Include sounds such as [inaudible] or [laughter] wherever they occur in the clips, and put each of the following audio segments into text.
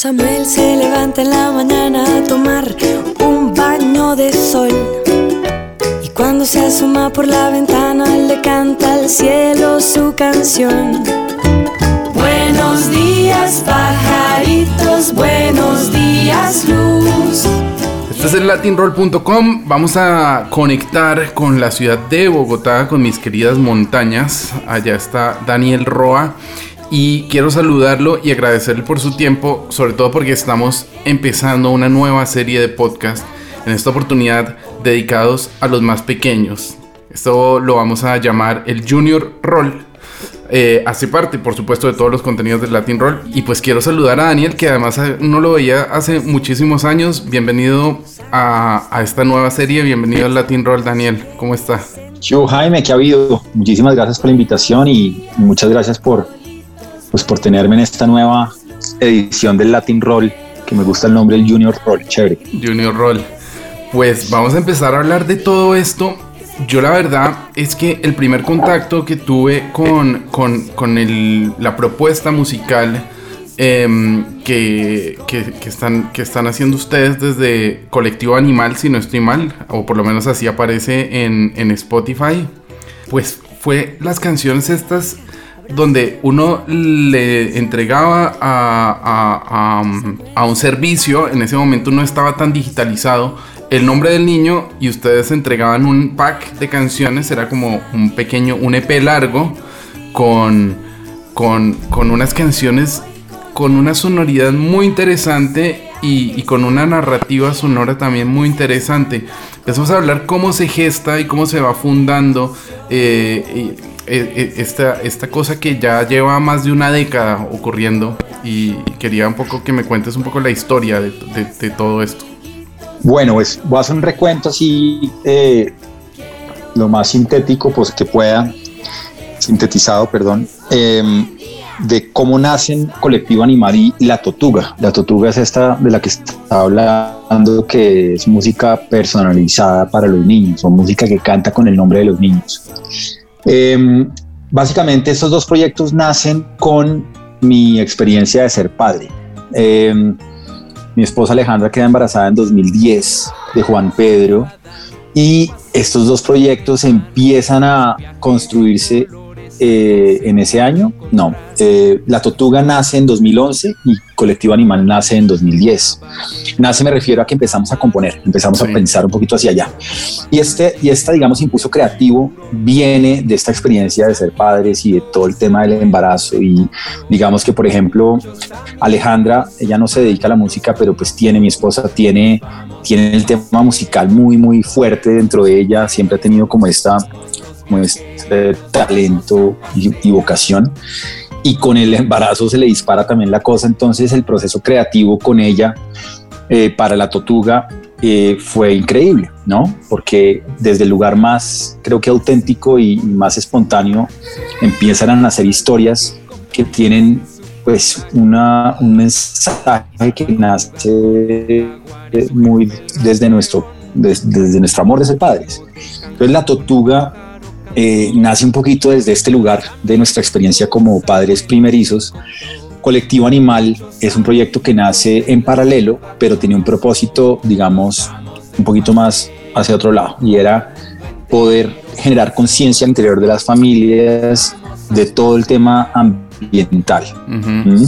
Samuel se levanta en la mañana a tomar un baño de sol. Y cuando se asoma por la ventana le canta al cielo su canción. Buenos días pajaritos, buenos días luz. Este es el latinroll.com. Vamos a conectar con la ciudad de Bogotá, con mis queridas montañas. Allá está Daniel Roa y quiero saludarlo y agradecerle por su tiempo, sobre todo porque estamos empezando una nueva serie de podcast en esta oportunidad dedicados a los más pequeños. Esto lo vamos a llamar el Junior Roll. Eh, hace parte, por supuesto, de todos los contenidos del Latin Roll. Y pues quiero saludar a Daniel, que además no lo veía hace muchísimos años. Bienvenido a, a esta nueva serie, bienvenido al Latin Roll, Daniel. ¿Cómo está? Yo, Jaime, ¿qué ha habido? Muchísimas gracias por la invitación y muchas gracias por pues por tenerme en esta nueva edición del Latin Roll, que me gusta el nombre del Junior Roll, chévere. Junior Roll. Pues vamos a empezar a hablar de todo esto. Yo la verdad es que el primer contacto que tuve con, con, el, la propuesta musical em, que, que, están, que están haciendo ustedes desde Colectivo Animal, si no estoy mal, o por lo menos así aparece en, en Spotify, pues fue las canciones estas donde uno le entregaba a, un servicio, en ese momento no estaba tan digitalizado, el nombre del niño y ustedes entregaban un pack de canciones, era como un pequeño, un EP largo con, con, con unas canciones con una sonoridad muy interesante y, con una narrativa sonora también muy interesante. Empezamos a hablar cómo se gesta y cómo se va fundando eh, esta, esta cosa que ya lleva más de una década ocurriendo y quería un poco que me cuentes un poco la historia de, todo esto. Bueno, pues voy a hacer un recuento así lo más sintético pues que pueda, sintetizado, perdón. Em, de cómo nacen Colectivo Animal y La Totuga. La Totuga es esta de la que está hablando, que es música personalizada para los niños, o música que canta con el nombre de los niños. Em, básicamente estos dos proyectos nacen con mi experiencia de ser padre. Em, mi esposa Alejandra queda embarazada en 2010 de Juan Pedro y estos dos proyectos empiezan a construirse eh, en ese año, no. Eh, la Tortuga nace en 2011 y Colectivo Animal nace en 2010. Nace me refiero a que empezamos a componer, empezamos a pensar un poquito hacia allá. Y este, y esta, digamos, impulso creativo viene de esta experiencia de ser padres y de todo el tema del embarazo. Y digamos que, por ejemplo, Alejandra, ella no se dedica a la música, pero pues tiene, mi esposa tiene, tiene el tema musical muy, muy fuerte dentro de ella. Siempre ha tenido como esta como este talento y, vocación. Y con el embarazo se le dispara también la cosa, entonces el proceso creativo con ella eh, para la Totuga eh, fue increíble, ¿no? Porque desde el lugar más, creo que auténtico y más espontáneo, empiezan a nacer historias que tienen pues una, un mensaje que nace muy desde nuestro, desde nuestro amor de ser padres. Entonces la Totuga eh, nace un poquito desde este lugar de nuestra experiencia como padres primerizos. Colectivo Animal es un proyecto que nace en paralelo, pero tiene un propósito, digamos, un poquito más hacia otro lado, y era poder generar conciencia al interior de las familias de todo el tema ambiental. ¿Mm?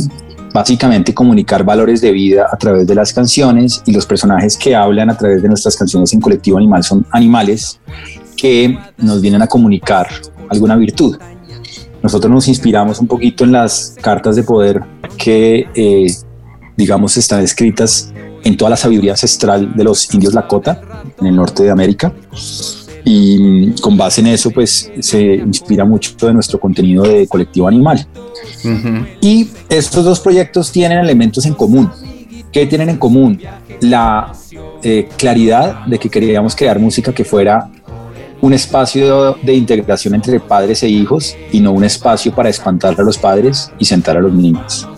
Básicamente comunicar valores de vida a través de las canciones y los personajes que hablan a través de nuestras canciones en Colectivo Animal son animales que nos vienen a comunicar alguna virtud. Nosotros nos inspiramos un poquito en las cartas de poder que, eh, digamos, están escritas en toda la sabiduría ancestral de los indios Lakota en el norte de América. Y con base en eso, pues se inspira mucho de nuestro contenido de colectivo animal. Y estos dos proyectos tienen elementos en común. ¿Qué tienen en común? La eh, claridad de que queríamos crear música que fuera un espacio de integración entre padres e hijos y no un espacio para espantar a los padres y sentar a los niños.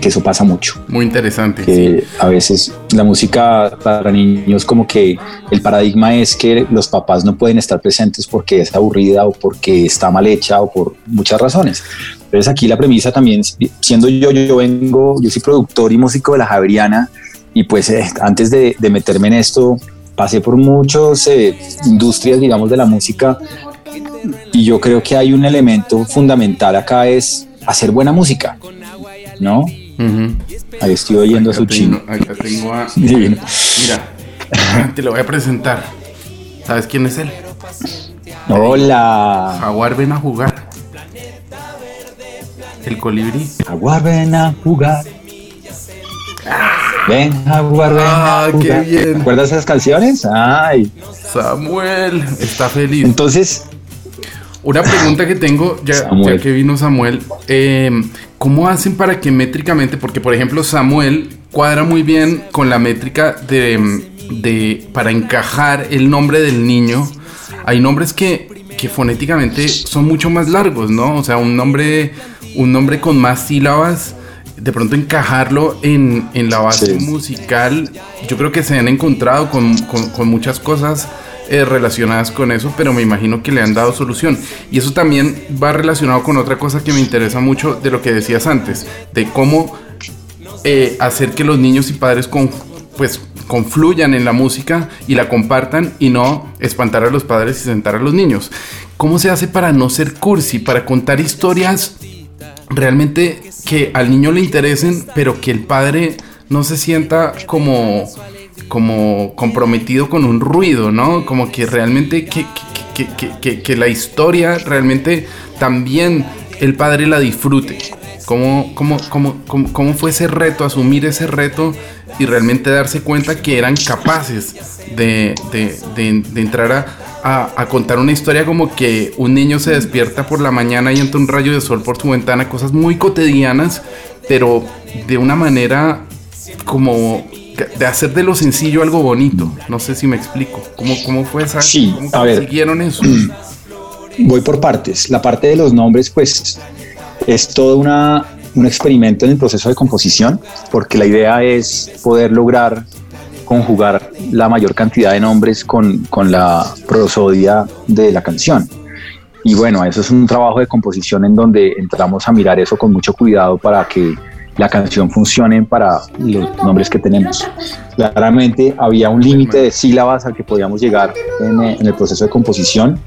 Que eso pasa mucho. Muy interesante. Que a veces la música para niños como que el paradigma es que los papás no pueden estar presentes porque es aburrida o porque está mal hecha o por muchas razones. Entonces aquí la premisa también, siendo yo, yo vengo, yo soy productor y músico de la Javeriana y pues eh, antes de, meterme en esto pasé por muchas eh, industrias, digamos, de la música y yo creo que hay un elemento fundamental acá es hacer buena música, ¿no? Ahí estoy oyendo a su chino. tengo a... [laughs] Mira, te lo voy a presentar. ¿Sabes quién es él? Hola. Jaguar, ven a jugar. El colibrí. Jaguar, ven a jugar. Ven, Jaguar, ven ah, Qué bien. ¿Recuerdas esas canciones? Ay. Samuel está feliz. Entonces, una pregunta que tengo, ya, que vino Samuel, eh, ¿cómo hacen para que métricamente, porque por ejemplo Samuel cuadra muy bien con la métrica de, de para encajar el nombre del niño, hay nombres que, que fonéticamente son mucho más largos, ¿no? O sea, un nombre, un nombre con más sílabas, de pronto encajarlo en, en la base musical, yo creo que se han encontrado con, con, con muchas cosas eh, relacionadas con eso, pero me imagino que le han dado solución. Y eso también va relacionado con otra cosa que me interesa mucho de lo que decías antes, de cómo eh, hacer que los niños y padres con, pues, confluyan en la música y la compartan y no espantar a los padres y sentar a los niños. ¿Cómo se hace para no ser cursi, para contar historias realmente que al niño le interesen, pero que el padre no se sienta como como comprometido con un ruido, ¿no? Como que realmente que, que, la historia realmente también el padre la disfrute. ¿Cómo, cómo, cómo, cómo, fue ese reto, asumir ese reto y realmente darse cuenta que eran capaces de, entrar a, a, contar una historia como que un niño se despierta por la mañana y entra un rayo de sol por su ventana, cosas muy cotidianas, pero de una manera como de hacer de lo sencillo algo bonito. No sé si me explico. ¿Cómo, cómo fue esa? Sí, ¿Cómo a ver. eso? [clears throat] Voy por partes. La parte de los nombres, pues, es todo una, un experimento en el proceso de composición, porque la idea es poder lograr conjugar la mayor cantidad de nombres con, con la prosodia de la canción. Y bueno, eso es un trabajo de composición en donde entramos a mirar eso con mucho cuidado para que la canción funcione para los nombres que tenemos. Claramente había un límite de sílabas al que podíamos llegar en, eh, en, el proceso de composición.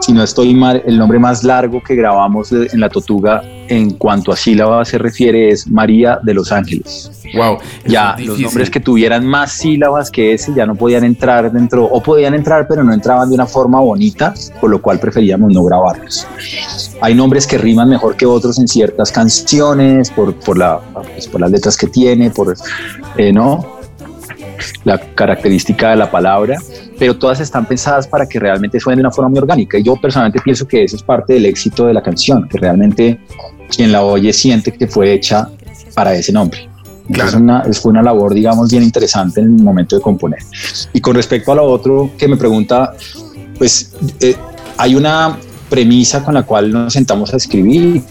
Si no estoy mal, el nombre más largo que grabamos en la Totuga en cuanto a sílabas se refiere es María de los Ángeles. Wow. Ya los nombres que tuvieran más sílabas que ese ya no podían entrar dentro, o podían entrar, pero no entraban de una forma bonita, por lo cual preferíamos no grabarlos. Hay nombres que riman mejor que otros en ciertas canciones, por, por, la, pues, por las letras que tiene, por, eh, ¿no? la característica de la palabra, pero todas están pensadas para que realmente suenen de una forma muy orgánica. Y yo personalmente pienso que eso es parte del éxito de la canción, que realmente quien la oye siente que fue hecha para ese nombre. Es una, fue una labor, digamos, bien interesante en el momento de componer. Y con respecto a lo otro que me pregunta, pues eh, hay una premisa con la cual nos sentamos a escribir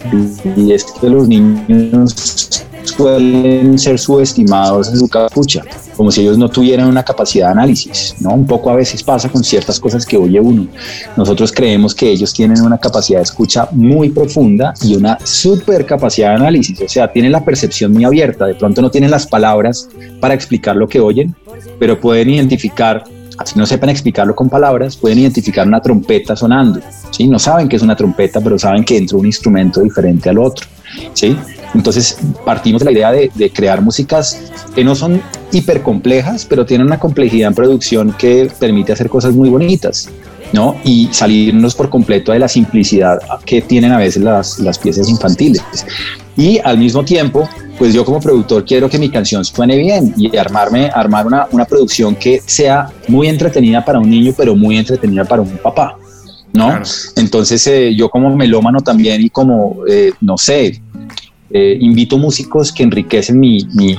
y es que los niños suelen ser subestimados en su capucha, como si ellos no tuvieran una capacidad de análisis, ¿no? Un poco a veces pasa con ciertas cosas que oye uno. Nosotros creemos que ellos tienen una capacidad de escucha muy profunda y una super capacidad de análisis, o sea, tienen la percepción muy abierta, de pronto no tienen las palabras para explicar lo que oyen, pero pueden identificar así no sepan explicarlo con palabras, pueden identificar una trompeta sonando. ¿sí? No saben que es una trompeta, pero saben que entra un instrumento diferente al otro. ¿Sí? Entonces partimos de la idea de, crear músicas que no son hiper complejas, pero tienen una complejidad en producción que permite hacer cosas muy bonitas. ¿no? Y salirnos por completo de la simplicidad que tienen a veces las, las piezas infantiles. Y al mismo tiempo, pues yo como productor quiero que mi canción suene bien y armarme, armar una, una producción que sea muy entretenida para un niño, pero muy entretenida para un papá. ¿No? Entonces eh, yo como melómano también y como, eh, no sé, eh, invito músicos que enriquecen mi, mi,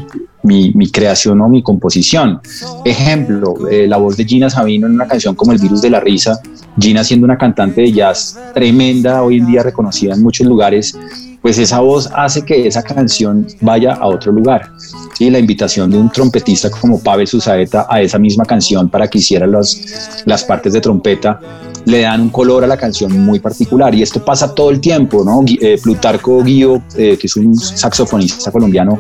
mi, creación o mi composición. Ejemplo, eh, la voz de Gina Sabino en una canción como El virus de la risa, Gina siendo una cantante de jazz tremenda, hoy en día reconocida en muchos lugares, pues esa voz hace que esa canción vaya a otro lugar. ¿sí? La invitación de un trompetista como Pavel Susaeta a esa misma canción para que hiciera las, las partes de trompeta le dan un color a la canción muy particular y esto pasa todo el tiempo, ¿no? Eh, Plutarco Guío, eh, que es un saxofonista colombiano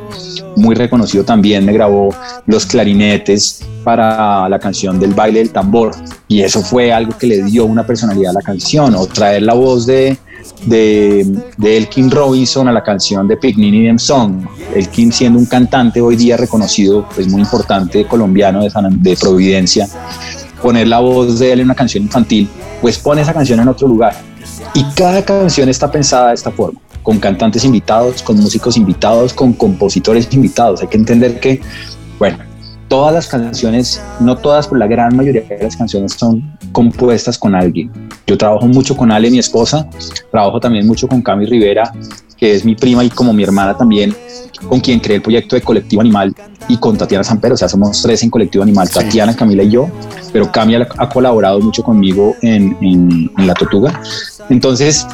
muy reconocido también, me grabó los clarinetes para la canción del baile del tambor y eso fue algo que le dio una personalidad a la canción o traer la voz de, de, de Elkin Robinson a la canción de Picnic Them Song. Elkin siendo un cantante hoy día reconocido, pues muy importante colombiano de, de Providencia, poner la voz de él en una canción infantil pues pone esa canción en otro lugar. Y cada canción está pensada de esta forma, con cantantes invitados, con músicos invitados, con compositores invitados. Hay que entender que, bueno, todas las canciones, no todas, pero la gran mayoría de las canciones son compuestas con alguien. Yo trabajo mucho con Ale, mi esposa, trabajo también mucho con Cami Rivera, que es mi prima y como mi hermana también, con quien creé el proyecto de Colectivo Animal y con Tatiana Sampero, o sea, somos tres en Colectivo Animal, Tatiana, Camila y yo, pero Cami ha, colaborado mucho conmigo en, en, La Tortuga. Entonces,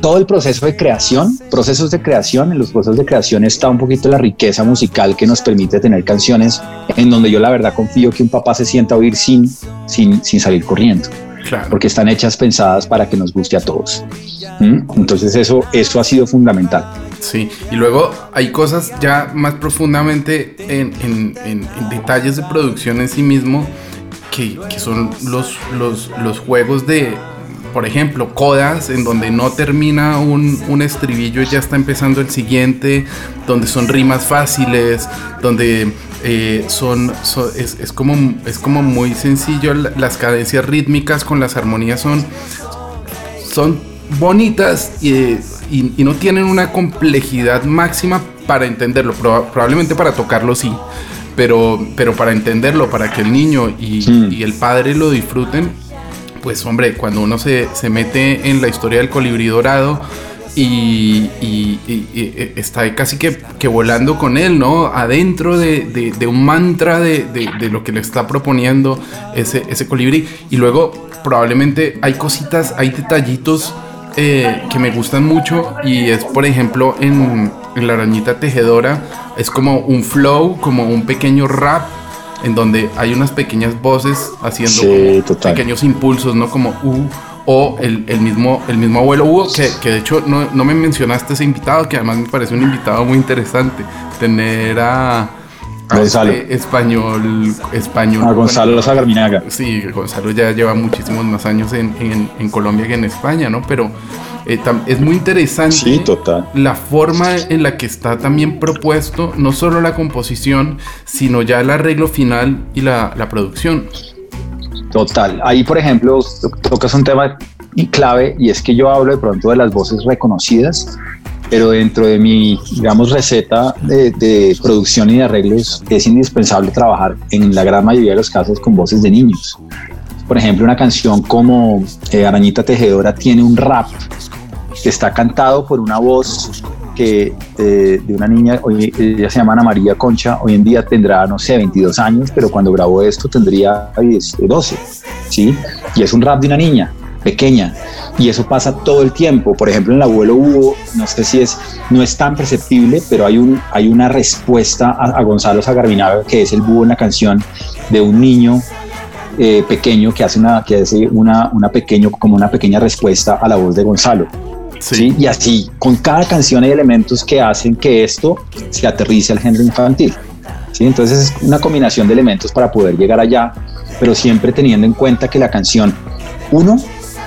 todo el proceso de creación, procesos de creación, en los procesos de creación está un poquito la riqueza musical que nos permite tener canciones en donde yo la verdad confío que un papá se sienta a oír sin, sin, sin salir corriendo. Porque están hechas pensadas para que nos guste a todos. ¿Mm? Entonces eso, eso ha sido fundamental. Sí, y luego hay cosas ya más profundamente en, en, detalles de producción en sí mismo que, que son los, los, los, juegos de, por ejemplo, codas en donde no termina un, un estribillo y ya está empezando el siguiente, donde son rimas fáciles, donde eh, son, es, es, como, es como muy sencillo, las cadencias rítmicas con las armonías son, son bonitas y, y, no tienen una complejidad máxima para entenderlo, probablemente para tocarlo sí, pero, pero para entenderlo, para que el niño y, y el padre lo disfruten, pues hombre, cuando uno se, se, mete en la historia del colibrí dorado, y, e, está casi que, volando con él, ¿no? Adentro de, de, un mantra de, de, lo que le está proponiendo ese, ese colibrí. Y luego probablemente hay cositas, hay detallitos eh, que me gustan mucho y es, por ejemplo, en la arañita tejedora, es como un flow, como un pequeño rap en donde hay unas pequeñas voces haciendo pequeños impulsos, ¿no? Como uh, o el, el, mismo, el mismo abuelo Hugo, que, que de hecho no, no, me mencionaste ese invitado, que además me parece un invitado muy interesante, tener a... Gonzalo. Este español, español. A Gonzalo Zagarminaga. Sí, Gonzalo ya lleva muchísimos más años en, en, en Colombia que en España, ¿no? Pero eh, es muy interesante sí, total. la forma en la que está también propuesto, no solo la composición, sino ya el arreglo final y la, la producción. Total. Ahí, por ejemplo, tocas un tema clave y es que yo hablo de pronto de las voces reconocidas, pero dentro de mi, digamos, receta de, producción y de arreglos es indispensable trabajar en la gran mayoría de los casos con voces de niños. Por ejemplo, una canción como eh, Arañita Tejedora tiene un rap que está cantado por una voz que eh, de una niña, hoy, ella se llama Ana María Concha, hoy en día tendrá, no sé, 22 años, pero cuando grabó esto tendría 12, ¿sí? Y es un rap de una niña pequeña y eso pasa todo el tiempo. Por ejemplo, en el abuelo Hugo, no sé si es, no es tan perceptible, pero hay, un, hay una respuesta a, Gonzalo Zagarbinaga, que es el búho en la canción de un niño eh, pequeño que hace una, que hace una, una pequeño, como una pequeña respuesta a la voz de Gonzalo. Sí. Y así, con cada canción hay elementos que hacen que esto se aterrice al género infantil. ¿sí? Entonces es una combinación de elementos para poder llegar allá, pero siempre teniendo en cuenta que la canción, uno,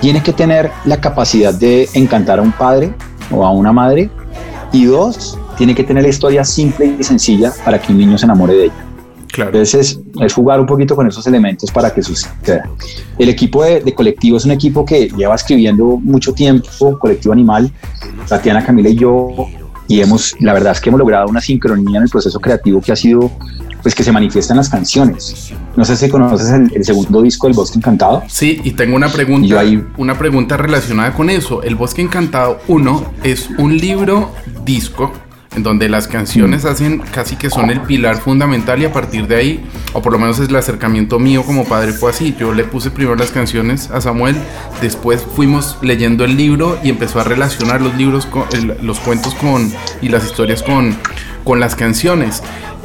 tiene que tener la capacidad de encantar a un padre o a una madre, y dos, tiene que tener la historia simple y sencilla para que un niño se enamore de ella. Entonces es, jugar un poquito con esos elementos para que suceda. El equipo de, colectivo es un equipo que lleva escribiendo mucho tiempo, colectivo animal, Tatiana, Camila y yo, y hemos, la verdad es que hemos logrado una sincronía en el proceso creativo que ha sido, pues que se manifiesta en las canciones. No sé si conoces el, segundo disco del Bosque Encantado. Sí, y tengo una pregunta, una pregunta relacionada con eso. El Bosque Encantado 1 es un libro disco en donde las canciones hacen casi que son el pilar fundamental y a partir de ahí, o por lo menos es el acercamiento mío como padre fue así, yo le puse primero las canciones a Samuel, después fuimos leyendo el libro y empezó a relacionar los libros, con, los cuentos con y las historias con, con las canciones.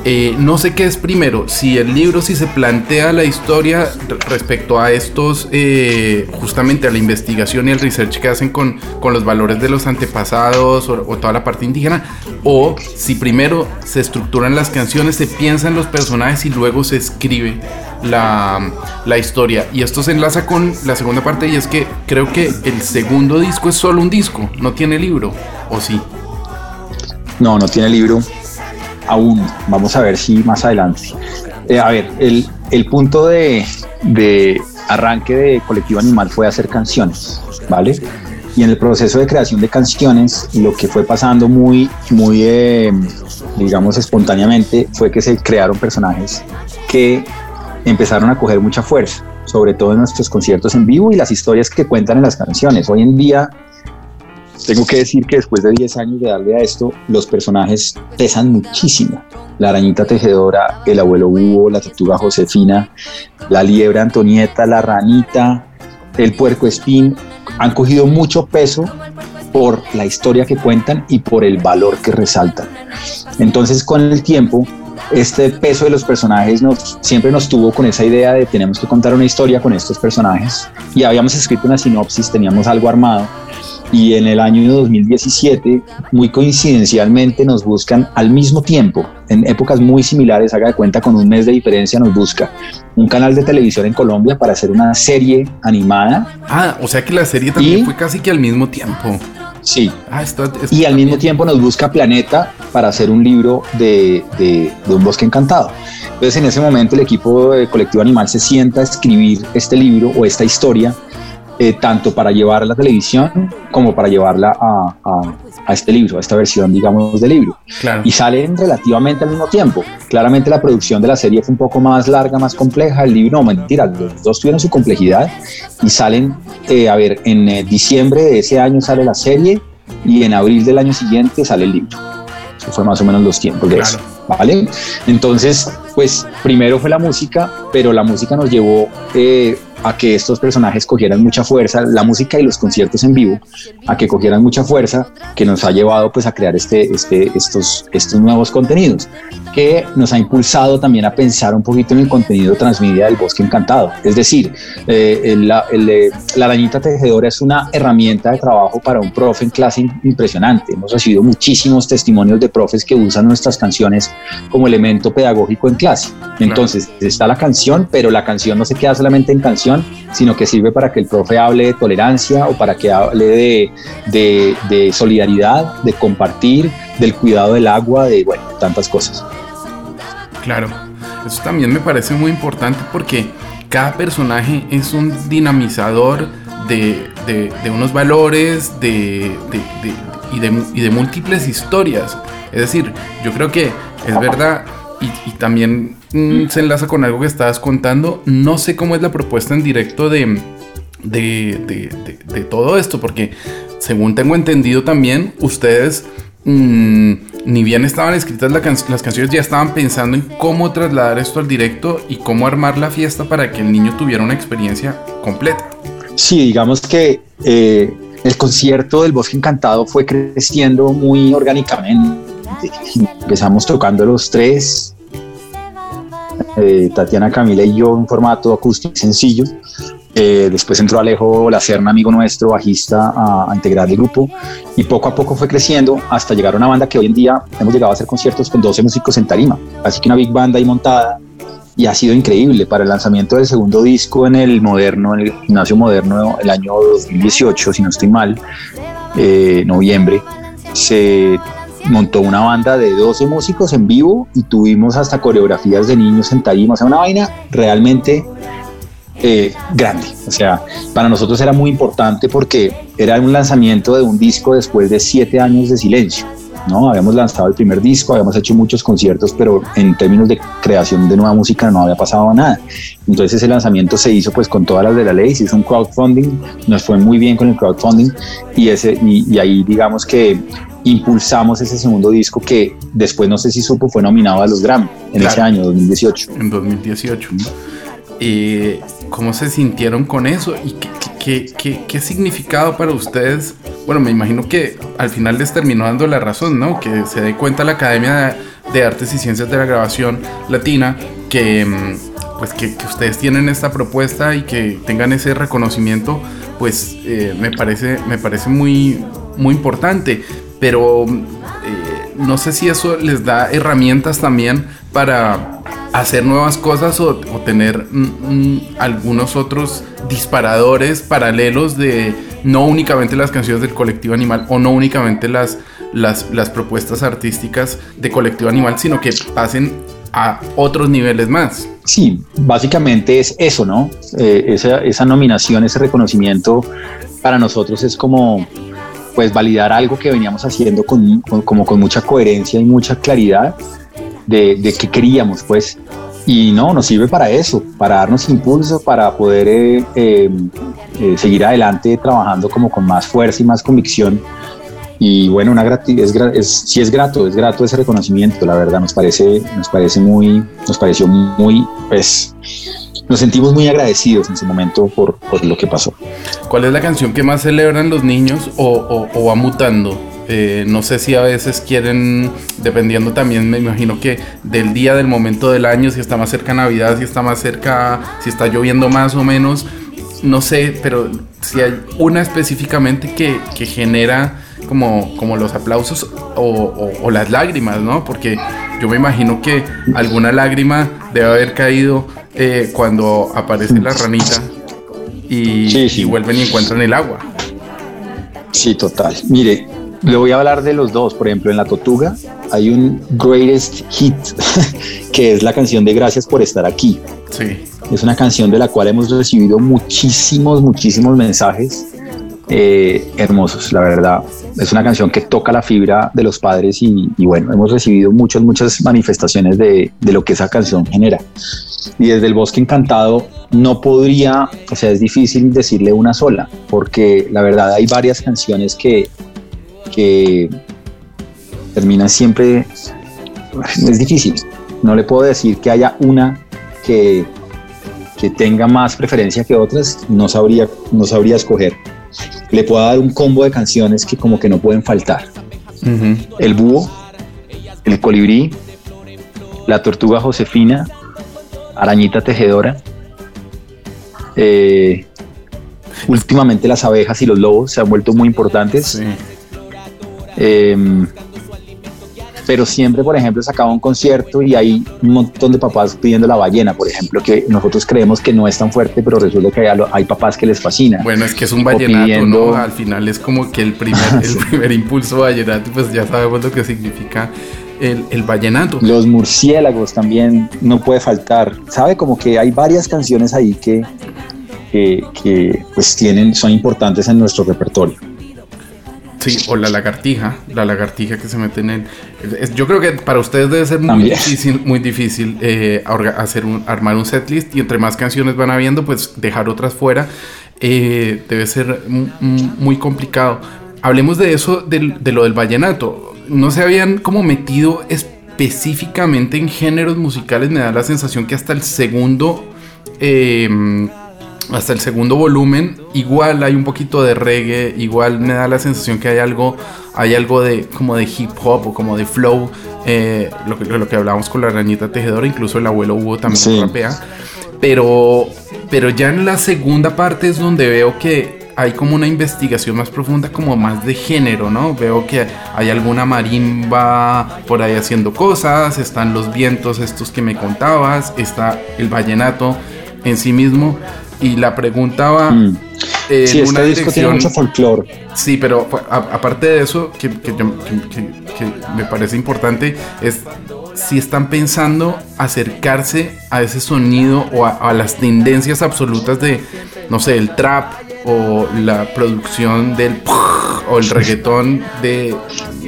Eh, no sé qué es primero, si el libro, si se plantea la historia respecto a estos, eh, justamente a la investigación y el research que hacen con, con los valores de los antepasados o, toda la parte indígena, o si primero se estructuran las canciones, se piensan los personajes y luego se escribe la, la historia. Y esto se enlaza con la segunda parte y es que creo que el segundo disco es solo un disco, no tiene libro, ¿o sí? No, no tiene libro aún. Vamos a ver si más adelante. Eh, a ver, el, el punto de, de, arranque de Colectivo Animal fue hacer canciones, ¿vale? Y en el proceso de creación de canciones, lo que fue pasando muy, muy, eh, digamos, espontáneamente, fue que se crearon personajes que empezaron a coger mucha fuerza, sobre todo en nuestros conciertos en vivo y las historias que cuentan en las canciones. Hoy en día tengo que decir que después de 10 años de darle a esto, los personajes pesan muchísimo. La arañita tejedora, el abuelo Hugo, la tortuga Josefina, la liebre Antonieta, la ranita, el puerco espín, han cogido mucho peso por la historia que cuentan y por el valor que resaltan. Entonces, con el tiempo, este peso de los personajes siempre nos tuvo con esa idea de tenemos que contar una historia con estos personajes y habíamos escrito una sinopsis, teníamos algo armado y en el año 2017, muy coincidencialmente, nos buscan al mismo tiempo, en épocas muy similares, haga de cuenta con un mes de diferencia, nos busca un canal de televisión en Colombia para hacer una serie animada. Ah, o sea que la serie también fue casi que al mismo tiempo. Sí. Ah, esto, y al mismo tiempo nos busca Planeta para hacer un libro de, de, de, un bosque encantado. Entonces en ese momento el equipo de Colectivo Animal se sienta a escribir este libro o esta historia eh, tanto para llevar a la televisión como para llevarla a, a, este libro, a esta versión, digamos, del libro. Y salen relativamente al mismo tiempo. Claramente la producción de la serie fue un poco más larga, más compleja. El libro, no, mentira, los dos tuvieron su complejidad y salen, eh, a ver, en eh, diciembre de ese año sale la serie y en abril del año siguiente sale el libro. Eso fue más o menos los tiempos de eso. ¿Vale? Entonces, pues primero fue la música, pero la música nos llevó eh, a que estos personajes cogieran mucha fuerza, la música y los conciertos en vivo, a que cogieran mucha fuerza, que nos ha llevado pues a crear este, este, estos, estos nuevos contenidos, que nos ha impulsado también a pensar un poquito en el contenido transmedia del Bosque Encantado. Es decir, eh, la, eh, la arañita tejedora es una herramienta de trabajo para un profe en clase impresionante. Hemos recibido muchísimos testimonios de profes que usan nuestras canciones como elemento pedagógico en clase. Entonces, está la canción, pero la canción no se queda solamente en canción, sino que sirve para que el profe hable de tolerancia o para que hable de, solidaridad, de compartir, del cuidado del agua, de bueno, tantas cosas. Claro, eso también me parece muy importante porque cada personaje es un dinamizador de, unos valores y, y de múltiples historias. Es decir, yo creo que es verdad y, también se enlaza con algo que estabas contando. No sé cómo es la propuesta en directo de, de, todo esto, porque según tengo entendido también, ustedes mm, ni bien estaban escritas las canciones, ya estaban pensando en cómo trasladar esto al directo y cómo armar la fiesta para que el niño tuviera una experiencia completa. Sí, digamos que eh, el concierto del Bosque Encantado fue creciendo muy orgánicamente Empezamos tocando los tres, eh, Tatiana, Camila y yo en formato acústico sencillo. Eh, después entró Alejo Lacerna, amigo nuestro, bajista, a, integrar el grupo. Y poco a poco fue creciendo hasta llegar a una banda que hoy en día hemos llegado a hacer conciertos con 12 músicos en tarima, así que una big banda ahí montada. Y ha sido increíble para el lanzamiento del segundo disco en el moderno, en el gimnasio moderno el año 2018, si no estoy mal, eh, noviembre, se montó una banda de 12 músicos en vivo y tuvimos hasta coreografías de niños en tarima, o sea, una vaina realmente eh, grande. O sea, para nosotros era muy importante porque era un lanzamiento de un disco después de siete años de silencio. ¿No? Habíamos lanzado el primer disco, habíamos hecho muchos conciertos, pero en términos de creación de nueva música no había pasado nada. Entonces ese lanzamiento se hizo pues con todas las de la ley, se hizo un crowdfunding, nos fue muy bien con el crowdfunding y, ese, y, ahí digamos que impulsamos ese segundo disco que después no sé si supo fue nominado a los Grammy en ese año 2018 en 2018 y cómo se sintieron con eso y qué, qué, qué, qué, significado para ustedes bueno me imagino que al final les terminó dando la razón no que se dé cuenta la Academia de Artes y Ciencias de la Grabación Latina que mm, pues que, ustedes tienen esta propuesta y que tengan ese reconocimiento, pues eh, me parece, me parece muy, muy importante. Pero eh, no sé si eso les da herramientas también para hacer nuevas cosas o, tener mm, mm, algunos otros disparadores paralelos de no únicamente las canciones del colectivo animal o no únicamente las, las, propuestas artísticas de colectivo animal, sino que pasen a otros niveles más. Sí, básicamente es eso, ¿no? Eh, esa, esa, nominación, ese reconocimiento para nosotros es como pues validar algo que veníamos haciendo con, como con mucha coherencia y mucha claridad de, de qué queríamos, pues. Y no, nos sirve para eso, para darnos impulso, para poder eh, eh, seguir adelante trabajando como con más fuerza y más convicción y bueno, una es, es, sí es grato, es grato ese reconocimiento, la verdad, nos parece, nos parece muy, nos pareció muy, pues, nos sentimos muy agradecidos en ese momento por, por lo que pasó. ¿Cuál es la canción que más celebran los niños o, o, va mutando? Eh, no sé si a veces quieren, dependiendo también, me imagino que del día, del momento del año, si está más cerca Navidad, si está más cerca, si está lloviendo más o menos, no sé, pero si hay una específicamente que, que genera como, como los aplausos o, las lágrimas, ¿no? Porque yo me imagino que alguna lágrima debe haber caído eh, cuando aparece la ranita y, vuelven y encuentran el agua. Sí, total. Mire, le voy a hablar de los dos. Por ejemplo, en La Tortuga hay un greatest hit, [laughs] que es la canción de Gracias por estar aquí. Sí. Es una canción de la cual hemos recibido muchísimos, muchísimos mensajes eh, hermosos, la verdad. Es una canción que toca la fibra de los padres y, bueno, hemos recibido muchas, muchas manifestaciones de, lo que esa canción genera. Y desde el Bosque Encantado no podría, o sea, es difícil decirle una sola, porque la verdad hay varias canciones que, que terminan siempre, es difícil. No le puedo decir que haya una que, que tenga más preferencia que otras, no sabría, no sabría escoger le puedo dar un combo de canciones que como que no pueden faltar. El búho, el colibrí, la tortuga Josefina, arañita tejedora. Eh, últimamente las abejas y los lobos se han vuelto muy importantes. Em, pero siempre, por ejemplo, sacaba un concierto y hay un montón de papás pidiendo la ballena, por ejemplo, que nosotros creemos que no es tan fuerte, pero resulta que hay, papás que les fascina. Bueno, es que es un vallenato, ¿no? Al final es como que el primer, el [laughs] primer impulso vallenato, pues ya sabemos lo que significa el, el, vallenato. Los murciélagos también no puede faltar. Sabe como que hay varias canciones ahí que, que, que pues tienen, son importantes en nuestro repertorio. Sí, o la lagartija, la lagartija que se mete en el... Yo creo que para ustedes debe ser muy difícil, muy difícil eh, hacer un, armar un setlist y entre más canciones van habiendo, pues dejar otras fuera eh, debe ser muy complicado. Hablemos de eso, de, de lo del vallenato. No se habían como metido específicamente en géneros musicales, me da la sensación que hasta el segundo... Eh, hasta el segundo volumen igual hay un poquito de reggae igual me da la sensación que hay algo hay algo de como de hip hop o como de flow eh, lo, que, lo que hablábamos con la arañita tejedora incluso el abuelo Hugo también rapea pero pero ya en la segunda parte es donde veo que hay como una investigación más profunda como más de género no veo que hay alguna marimba por ahí haciendo cosas están los vientos estos que me contabas está el vallenato en sí mismo y la preguntaba mm. en sí, una este tiene mucho folclore. Sí, pero aparte de eso, que, me parece importante, es si están pensando acercarse a ese sonido o a, las tendencias absolutas de, no sé, el trap o la producción del [laughs] o el reggaetón de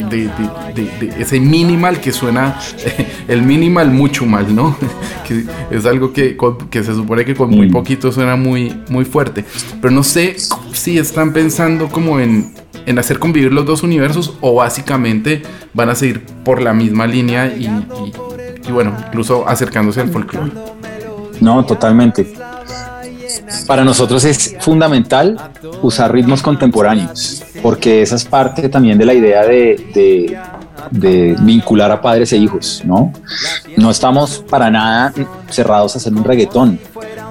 de, ese minimal que suena, [laughs] el minimal mucho mal, ¿no? [laughs] que es algo que, que, se supone que con muy mm. poquito suena muy, muy fuerte. Pero no sé si están pensando como en, en hacer convivir los dos universos o básicamente van a seguir por la misma línea y, bueno, incluso acercándose al folclore. No, totalmente. Para nosotros es fundamental usar ritmos contemporáneos, porque esa es parte también de la idea de, vincular a padres e hijos, ¿no? No estamos para nada cerrados a hacer un reggaetón.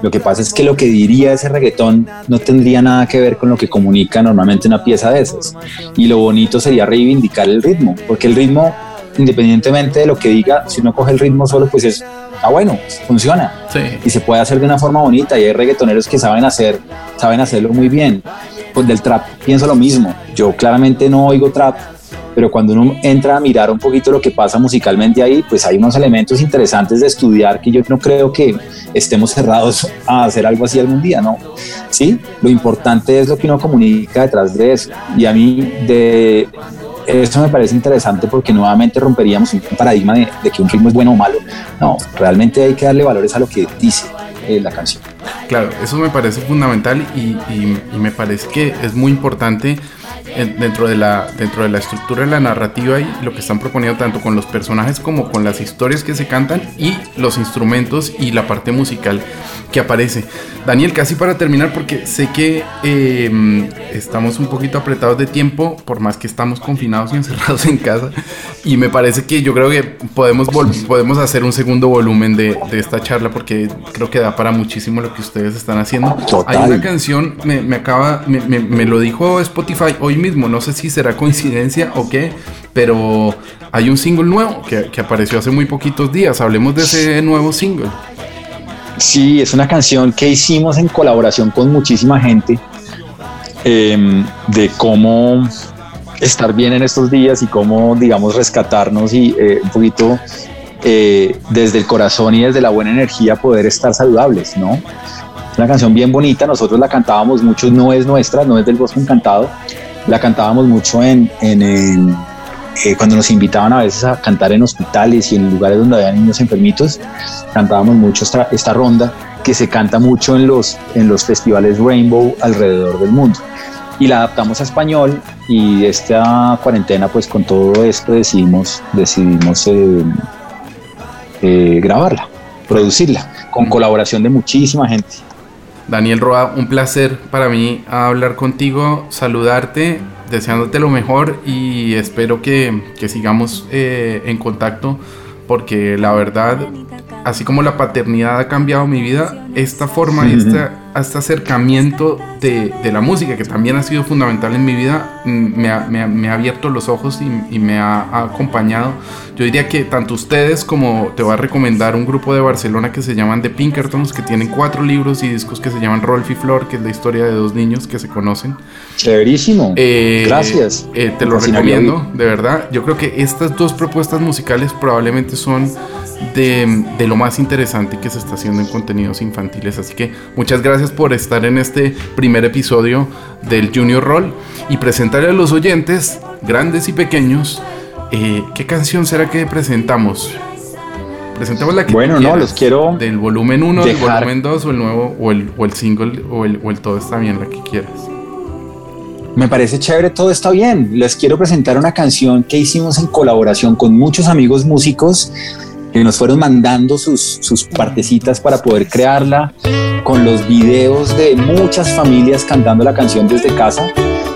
Lo que pasa es que lo que diría ese reggaetón no tendría nada que ver con lo que comunica normalmente una pieza de esas. Y lo bonito sería reivindicar el ritmo, porque el ritmo, independientemente de lo que diga, si uno coge el ritmo solo, pues es ah bueno, funciona. Y se puede hacer de una forma bonita y hay reggaetoneros que saben hacer, saben hacerlo muy bien. Pues del trap pienso lo mismo. Yo claramente no oigo trap, pero cuando uno entra a mirar un poquito lo que pasa musicalmente ahí, pues hay unos elementos interesantes de estudiar que yo no creo que estemos cerrados a hacer algo así algún día, ¿no? Sí, lo importante es lo que uno comunica detrás de eso. Y a mí de esto me parece interesante porque nuevamente romperíamos un paradigma de, que un ritmo es bueno o malo. No, realmente hay que darle valores a lo que dice eh, la canción. Claro, eso me parece fundamental y, y me parece que es muy importante dentro, de la, dentro de la estructura de la narrativa y lo que están proponiendo tanto con los personajes como con las historias que se cantan y los instrumentos y la parte musical que aparece. Daniel, casi para terminar, porque sé que em, estamos un poquito apretados de tiempo, por más que estamos confinados y encerrados en casa, y me parece que yo creo que podemos, podemos hacer un segundo volumen de, de, esta charla, porque creo que da para muchísimo lo que ustedes están haciendo. Hay una canción, me, me acaba, me, me, lo dijo Spotify hoy mismo, no sé si será coincidencia o qué, pero hay un single nuevo que, apareció hace muy poquitos días. Hablemos de ese nuevo single. Sí, es una canción que hicimos en colaboración con muchísima gente em, de cómo estar bien en estos días y cómo, digamos, rescatarnos y eh, un poquito eh, desde el corazón y desde la buena energía poder estar saludables, ¿no? Una canción bien bonita, nosotros la cantábamos mucho, no es nuestra, no es del Bosque Encantado, la cantábamos mucho en, en, eh, cuando nos invitaban a veces a cantar en hospitales y en lugares donde había niños enfermitos, cantábamos mucho esta, esta ronda que se canta mucho en los, en los festivales Rainbow alrededor del mundo. Y la adaptamos a español y esta cuarentena pues con todo esto decidimos, decidimos eh, eh, grabarla, producirla, con colaboración de muchísima gente. Daniel Roa, un placer para mí hablar contigo, saludarte, deseándote lo mejor y espero que, sigamos eh, en contacto porque la verdad, así como la paternidad ha cambiado mi vida, esta forma y esta este acercamiento de, la música, que también ha sido fundamental en mi vida, mm, me ha, me ha, abierto los ojos y, me ha, acompañado. Yo diría que tanto ustedes como te voy a recomendar un grupo de Barcelona que se llaman The Pinkertons, que tienen cuatro libros y discos que se llaman Rolf y Flor, que es la historia de dos niños que se conocen. Chéverísimo. Eh, Gracias. Eh, te lo recomiendo, de verdad. Yo creo que estas dos propuestas musicales probablemente son de, de lo más interesante que se está haciendo en contenidos infantiles. Así que muchas gracias por estar en este primer episodio del Junior Roll y presentarle a los oyentes, grandes y pequeños, eh, qué canción será que presentamos. Presentemos la que Bueno, no, los quiero. Del volumen 1, del volumen 2 o el nuevo, o el, o el single, o el, o el todo está bien, la que quieras. Me parece chévere, todo está bien. Les quiero presentar una canción que hicimos en colaboración con muchos amigos músicos nos fueron mandando sus, sus partecitas para poder crearla con los videos de muchas familias cantando la canción desde casa,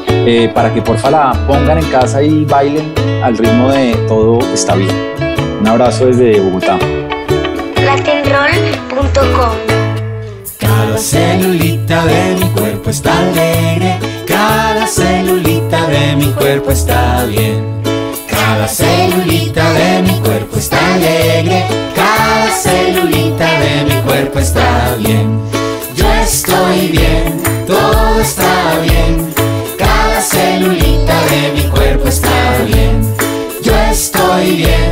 eh, para que porfa la pongan en casa y bailen al ritmo de Todo está bien. Un abrazo desde Bogotá. Latinroll.com Cada celulita de mi cuerpo está alegre, cada celulita de mi cuerpo está bien. Cada celulita de mi cuerpo está alegre, cada celulita de mi cuerpo está bien. Yo estoy bien, todo está bien, cada celulita de mi cuerpo está bien. Yo estoy bien,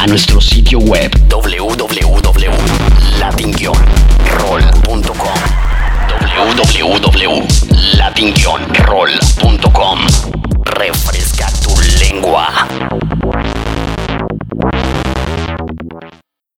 a nuestro